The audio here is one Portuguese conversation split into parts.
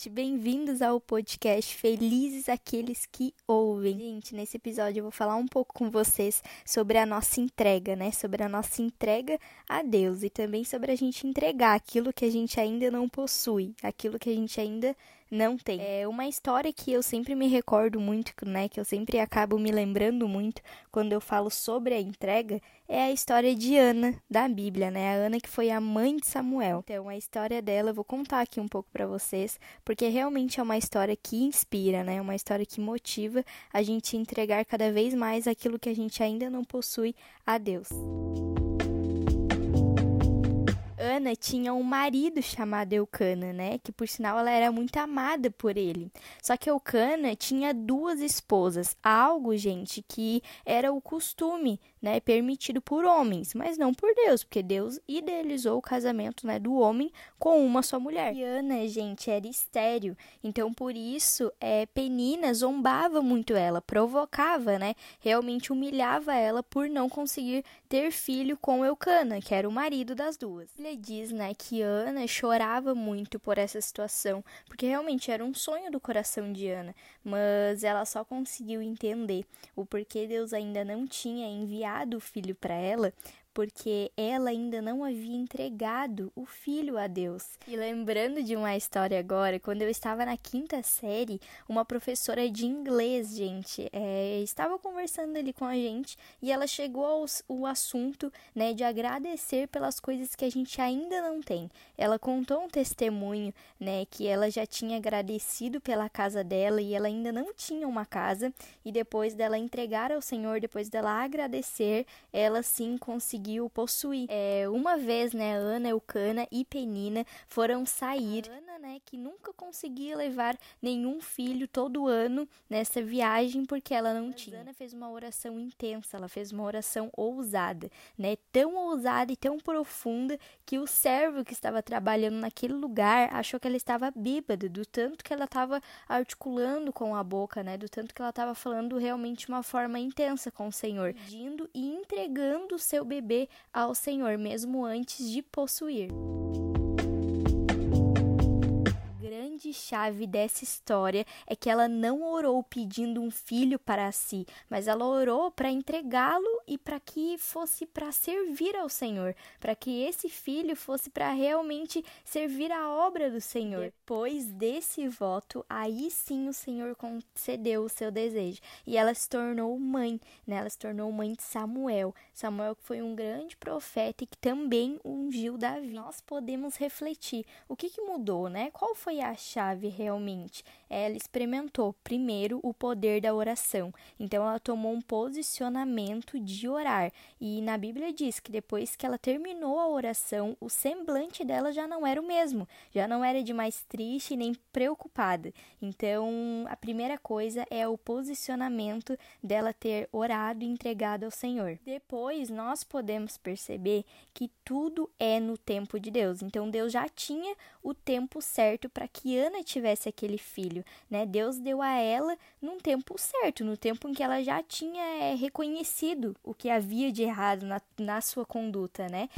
gente, bem-vindos ao podcast Felizes Aqueles que Ouvem. Gente, nesse episódio eu vou falar um pouco com vocês sobre a nossa entrega, né? Sobre a nossa entrega a Deus e também sobre a gente entregar aquilo que a gente ainda não possui, aquilo que a gente ainda não tem. É uma história que eu sempre me recordo muito, né? Que eu sempre acabo me lembrando muito quando eu falo sobre a entrega. É a história de Ana da Bíblia, né? A Ana que foi a mãe de Samuel. Então, a história dela eu vou contar aqui um pouco para vocês, porque realmente é uma história que inspira, né? Uma história que motiva a gente entregar cada vez mais aquilo que a gente ainda não possui a Deus. Ana tinha um marido chamado Eucana, né? Que por sinal ela era muito amada por ele. Só que Eucana tinha duas esposas, algo, gente, que era o costume, né, permitido por homens, mas não por Deus, porque Deus idealizou o casamento, né, do homem com uma só mulher. E Ana, gente, era estéril, então por isso é, Penina zombava muito ela, provocava, né, realmente humilhava ela por não conseguir ter filho com Eucana, que era o marido das duas. Ele diz, né, que Ana chorava muito por essa situação, porque realmente era um sonho do coração de Ana, mas ela só conseguiu entender o porquê Deus ainda não tinha enviado o filho para ela, porque ela ainda não havia entregado o filho a Deus. E lembrando de uma história agora, quando eu estava na quinta série, uma professora de inglês, gente, é, estava conversando ali com a gente e ela chegou ao assunto, né, de agradecer pelas coisas que a gente ainda não tem. Ela contou um testemunho, né, que ela já tinha agradecido pela casa dela e ela ainda não tinha uma casa e depois dela entregar ao Senhor, depois dela agradecer, ela sim conseguiu conseguiu possuir. É, uma vez, né, Ana, Eucana e Penina foram sair. Né, que nunca conseguia levar nenhum filho todo ano nessa viagem porque ela não tinha. Ana fez uma oração intensa, ela fez uma oração ousada, né, tão ousada e tão profunda que o servo que estava trabalhando naquele lugar achou que ela estava bêbada do tanto que ela estava articulando com a boca, né, do tanto que ela estava falando realmente uma forma intensa com o Senhor, pedindo e entregando o seu bebê ao Senhor mesmo antes de possuir. Grande chave dessa história é que ela não orou pedindo um filho para si, mas ela orou para entregá-lo e para que fosse para servir ao Senhor, para que esse filho fosse para realmente servir a obra do Senhor. Depois desse voto, aí sim o Senhor concedeu o seu desejo e ela se tornou mãe, né? Ela se tornou mãe de Samuel. Samuel que foi um grande profeta e que também ungiu Davi. Nós podemos refletir o que, que mudou, né? Qual foi a chave realmente. Ela experimentou primeiro o poder da oração. Então ela tomou um posicionamento de orar. E na Bíblia diz que depois que ela terminou a oração, o semblante dela já não era o mesmo, já não era de mais triste nem preocupada. Então, a primeira coisa é o posicionamento dela ter orado e entregado ao Senhor. Depois, nós podemos perceber que tudo é no tempo de Deus. Então, Deus já tinha o tempo certo para que Ana tivesse aquele filho, né? Deus deu a ela num tempo certo, no tempo em que ela já tinha é, reconhecido o que havia de errado na, na sua conduta, né?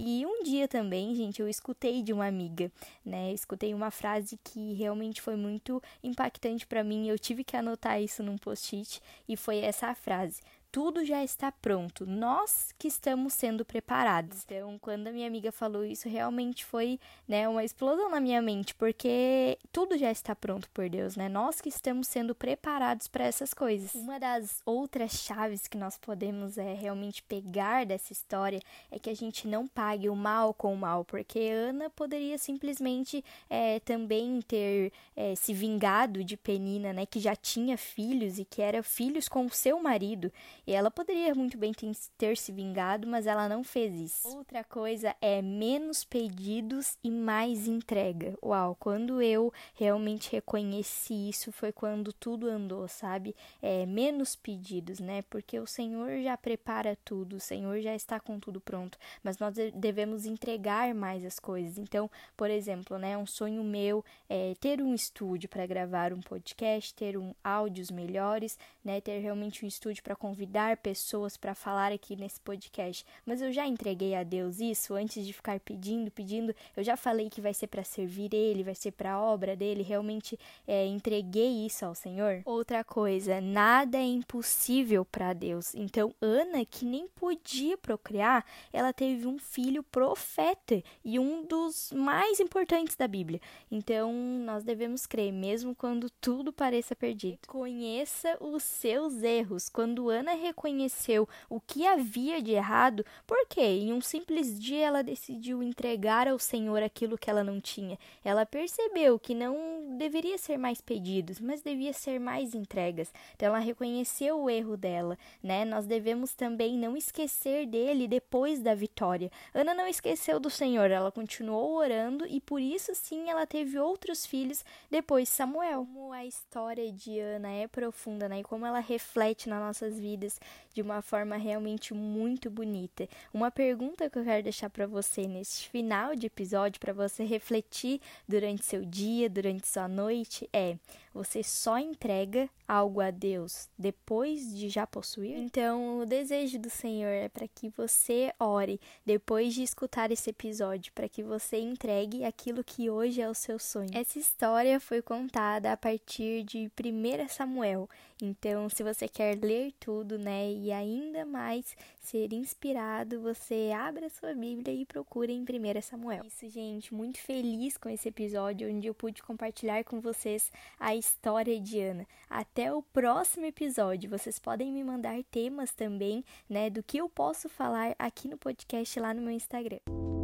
E um dia também, gente, eu escutei de uma amiga, né? Escutei uma frase que realmente foi muito impactante para mim. Eu tive que anotar isso num post-it e foi essa frase: tudo já está pronto, nós que estamos sendo preparados. Então, quando a minha amiga falou isso, realmente foi, né, uma explosão na minha mente, porque tudo já está pronto por Deus, né? Nós que estamos sendo preparados para essas coisas. Uma das outras chaves que nós podemos é realmente pegar dessa história é que a gente não pague o mal com o mal, porque Ana poderia simplesmente é, também ter é, se vingado de Penina, né, que já tinha filhos e que era filhos com o seu marido. E ela poderia muito bem ter se vingado, mas ela não fez isso. Outra coisa é menos pedidos e mais entrega. Uau, quando eu realmente reconheci isso foi quando tudo andou, sabe? É, menos pedidos, né? Porque o Senhor já prepara tudo, o Senhor já está com tudo pronto, mas nós devemos entregar mais as coisas. Então, por exemplo, né, um sonho meu é ter um estúdio para gravar um podcast, ter um áudios melhores, né, ter realmente um estúdio para convidar convidar pessoas para falar aqui nesse podcast, mas eu já entreguei a Deus isso antes de ficar pedindo, pedindo. Eu já falei que vai ser para servir Ele, vai ser para a obra dele. Realmente é, entreguei isso ao Senhor. Outra coisa, nada é impossível para Deus. Então, Ana, que nem podia procriar, ela teve um filho profeta e um dos mais importantes da Bíblia. Então, nós devemos crer, mesmo quando tudo pareça perdido. Conheça os seus erros. Quando Ana reconheceu o que havia de errado, porque em um simples dia ela decidiu entregar ao Senhor aquilo que ela não tinha. Ela percebeu que não deveria ser mais pedidos, mas devia ser mais entregas. Então ela reconheceu o erro dela, né? Nós devemos também não esquecer dele depois da vitória. Ana não esqueceu do Senhor, ela continuou orando e por isso sim ela teve outros filhos depois de Samuel. Como a história de Ana é profunda, né? E como ela reflete nas nossas vidas this de uma forma realmente muito bonita. Uma pergunta que eu quero deixar para você neste final de episódio para você refletir durante seu dia, durante sua noite é: você só entrega algo a Deus depois de já possuir? Então, o desejo do Senhor é para que você ore depois de escutar esse episódio, para que você entregue aquilo que hoje é o seu sonho. Essa história foi contada a partir de 1 Samuel. Então, se você quer ler tudo, né, e ainda mais ser inspirado, você abre a sua Bíblia e procure em 1 Samuel. Isso, gente, muito feliz com esse episódio onde eu pude compartilhar com vocês a história de Ana. Até o próximo episódio. Vocês podem me mandar temas também, né, do que eu posso falar aqui no podcast lá no meu Instagram.